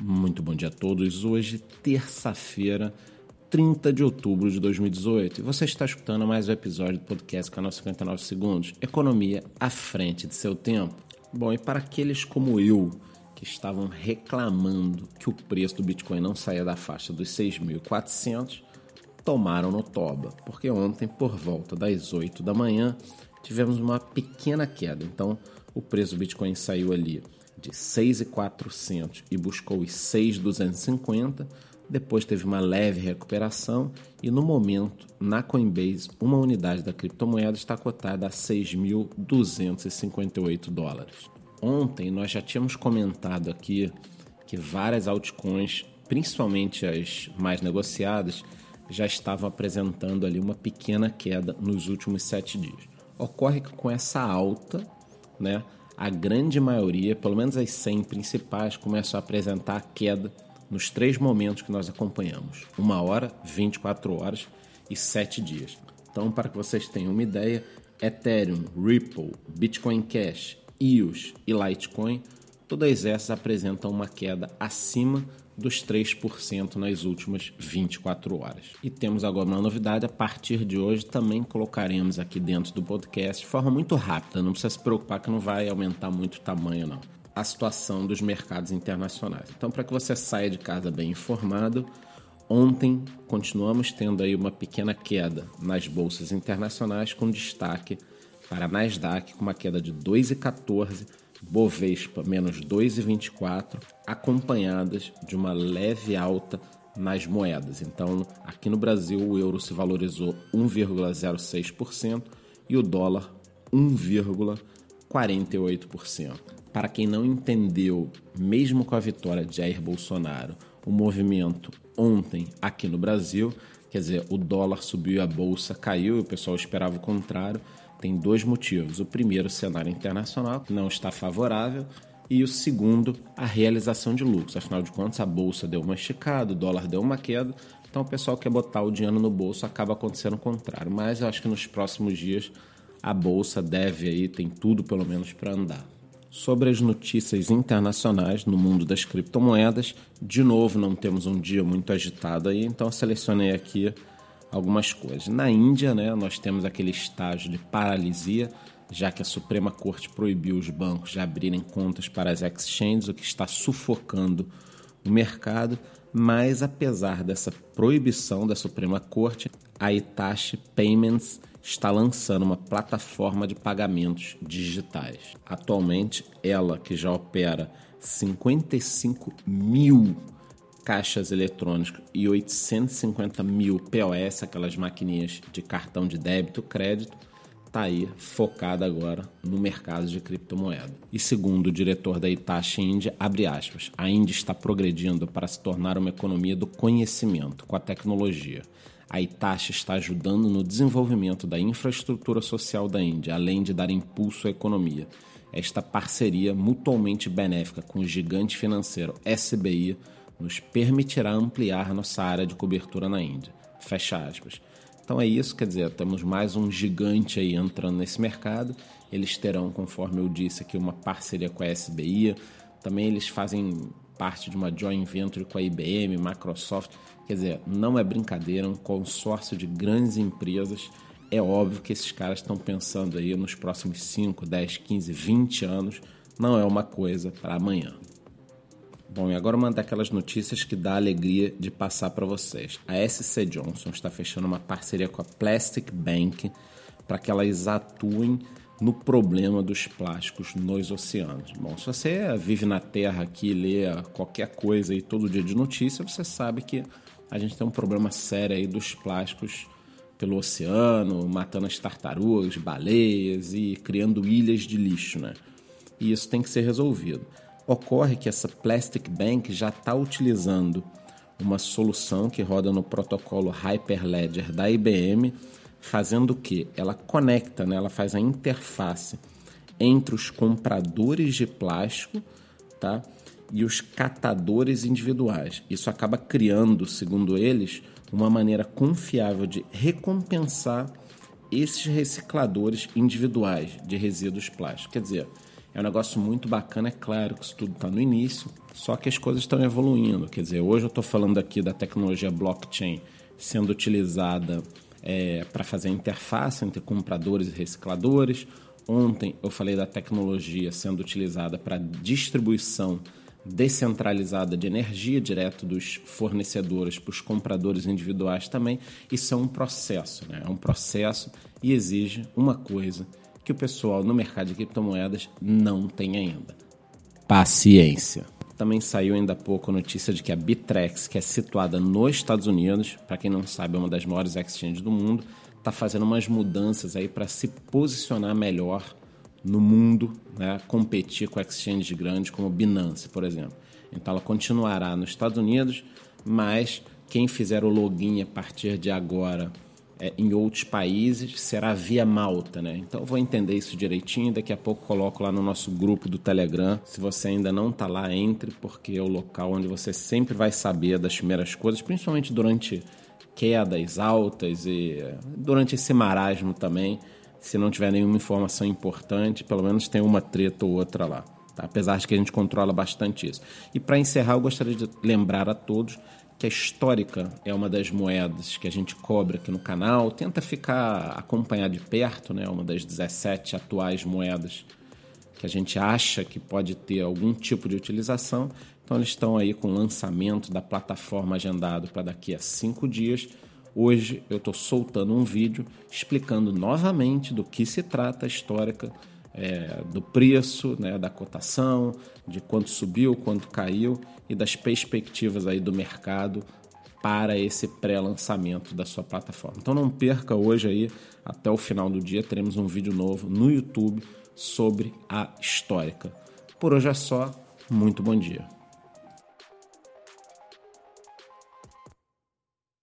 Muito bom dia a todos. Hoje, terça-feira, 30 de outubro de 2018. E você está escutando mais um episódio do podcast Canal 59 Segundos. Economia à frente de seu tempo. Bom, e para aqueles como eu, que estavam reclamando que o preço do Bitcoin não saía da faixa dos 6.400, tomaram no toba, porque ontem, por volta das 8 da manhã, tivemos uma pequena queda. Então, o preço do Bitcoin saiu ali de 6.400 e buscou os 6.250. Depois teve uma leve recuperação e no momento, na Coinbase, uma unidade da criptomoeda está cotada a 6.258 dólares. Ontem nós já tínhamos comentado aqui que várias altcoins, principalmente as mais negociadas, já estavam apresentando ali uma pequena queda nos últimos sete dias. Ocorre que com essa alta, né, a grande maioria, pelo menos as 100 principais, começam a apresentar queda nos três momentos que nós acompanhamos: uma hora, 24 horas e 7 dias. Então, para que vocês tenham uma ideia, Ethereum, Ripple, Bitcoin Cash, EOS e Litecoin, todas essas apresentam uma queda acima dos 3% nas últimas 24 horas. E temos agora uma novidade, a partir de hoje também colocaremos aqui dentro do podcast de forma muito rápida, não precisa se preocupar que não vai aumentar muito o tamanho não. A situação dos mercados internacionais. Então, para que você saia de casa bem informado, ontem continuamos tendo aí uma pequena queda nas bolsas internacionais com destaque para a Nasdaq com uma queda de 2,14 Bovespa menos 2,24, acompanhadas de uma leve alta nas moedas. Então, aqui no Brasil, o euro se valorizou 1,06% e o dólar 1,48%. Para quem não entendeu, mesmo com a vitória de Jair Bolsonaro, o movimento ontem aqui no Brasil, quer dizer, o dólar subiu e a bolsa caiu, e o pessoal esperava o contrário tem dois motivos. O primeiro, o cenário internacional, que não está favorável, e o segundo, a realização de lucros. Afinal de contas, a bolsa deu uma esticada, o dólar deu uma queda, então o pessoal quer botar o dinheiro no bolso, acaba acontecendo o contrário. Mas eu acho que nos próximos dias a bolsa deve aí, tem tudo pelo menos para andar. Sobre as notícias internacionais no mundo das criptomoedas, de novo não temos um dia muito agitado aí, então selecionei aqui algumas coisas. Na Índia, né, nós temos aquele estágio de paralisia, já que a Suprema Corte proibiu os bancos de abrirem contas para as exchanges, o que está sufocando o mercado. Mas apesar dessa proibição da Suprema Corte, a Itachi Payments está lançando uma plataforma de pagamentos digitais. Atualmente, ela que já opera 55 mil caixas eletrônicos e 850 mil POS, aquelas maquininhas de cartão de débito, crédito, está aí focada agora no mercado de criptomoeda. E segundo o diretor da Itachi Índia, abre aspas, a Índia está progredindo para se tornar uma economia do conhecimento com a tecnologia. A Itachi está ajudando no desenvolvimento da infraestrutura social da Índia, além de dar impulso à economia. Esta parceria mutuamente benéfica com o gigante financeiro SBI nos permitirá ampliar nossa área de cobertura na Índia. Fecha aspas. Então é isso, quer dizer, temos mais um gigante aí entrando nesse mercado. Eles terão, conforme eu disse aqui, uma parceria com a SBI. Também eles fazem parte de uma joint venture com a IBM, Microsoft. Quer dizer, não é brincadeira, é um consórcio de grandes empresas. É óbvio que esses caras estão pensando aí nos próximos 5, 10, 15, 20 anos. Não é uma coisa para amanhã. Bom, e agora uma daquelas notícias que dá alegria de passar para vocês. A SC Johnson está fechando uma parceria com a Plastic Bank para que elas atuem no problema dos plásticos nos oceanos. Bom, se você vive na Terra aqui, lê qualquer coisa aí todo dia de notícia, você sabe que a gente tem um problema sério aí dos plásticos pelo oceano, matando as tartarugas, baleias e criando ilhas de lixo, né? E isso tem que ser resolvido. Ocorre que essa Plastic Bank já está utilizando uma solução que roda no protocolo Hyperledger da IBM, fazendo o que? Ela conecta, né? ela faz a interface entre os compradores de plástico tá? e os catadores individuais. Isso acaba criando, segundo eles, uma maneira confiável de recompensar esses recicladores individuais de resíduos plásticos. Quer dizer, É um negócio muito bacana, é claro que isso tudo está no início, só que as coisas estão evoluindo. Quer dizer, hoje eu estou falando aqui da tecnologia blockchain sendo utilizada é, para fazer interface entre compradores e recicladores. Ontem eu falei da tecnologia sendo utilizada para distribuição descentralizada de energia direto dos fornecedores para os compradores individuais também. Isso é um processo, né? é um processo e exige uma coisa que o pessoal no mercado de criptomoedas não tem ainda: paciência. Também saiu ainda há pouco a notícia de que a Bitrex, que é situada nos Estados Unidos, para quem não sabe, é uma das maiores exchanges do mundo, está fazendo umas mudanças aí para se posicionar melhor no mundo, né, competir com exchanges grandes como Binance, por exemplo. Então ela continuará nos Estados Unidos, mas quem fizer o login a partir de agora é, em outros países será via Malta, né? Então vou entender isso direitinho. Daqui a pouco coloco lá no nosso grupo do Telegram. Se você ainda não está lá, entre, porque é o local onde você sempre vai saber das primeiras coisas, principalmente durante quedas altas e durante esse marasmo também. Se não tiver nenhuma informação importante, pelo menos tem uma treta ou outra lá. Tá? Apesar de que a gente controla bastante isso. E para encerrar, eu gostaria de lembrar a todos que a histórica é uma das moedas que a gente cobra aqui no canal. Tenta ficar acompanhar de perto, né? Uma das 17 atuais moedas que a gente acha que pode ter algum tipo de utilização. Então eles estão aí com o lançamento da plataforma agendado para daqui a cinco dias. Hoje eu estou soltando um vídeo explicando novamente do que se trata a histórica é, do preço, né, da cotação, de quanto subiu, quanto caiu e das perspectivas aí do mercado para esse pré-lançamento da sua plataforma. Então não perca hoje aí, até o final do dia, teremos um vídeo novo no YouTube sobre a histórica. Por hoje é só, muito bom dia.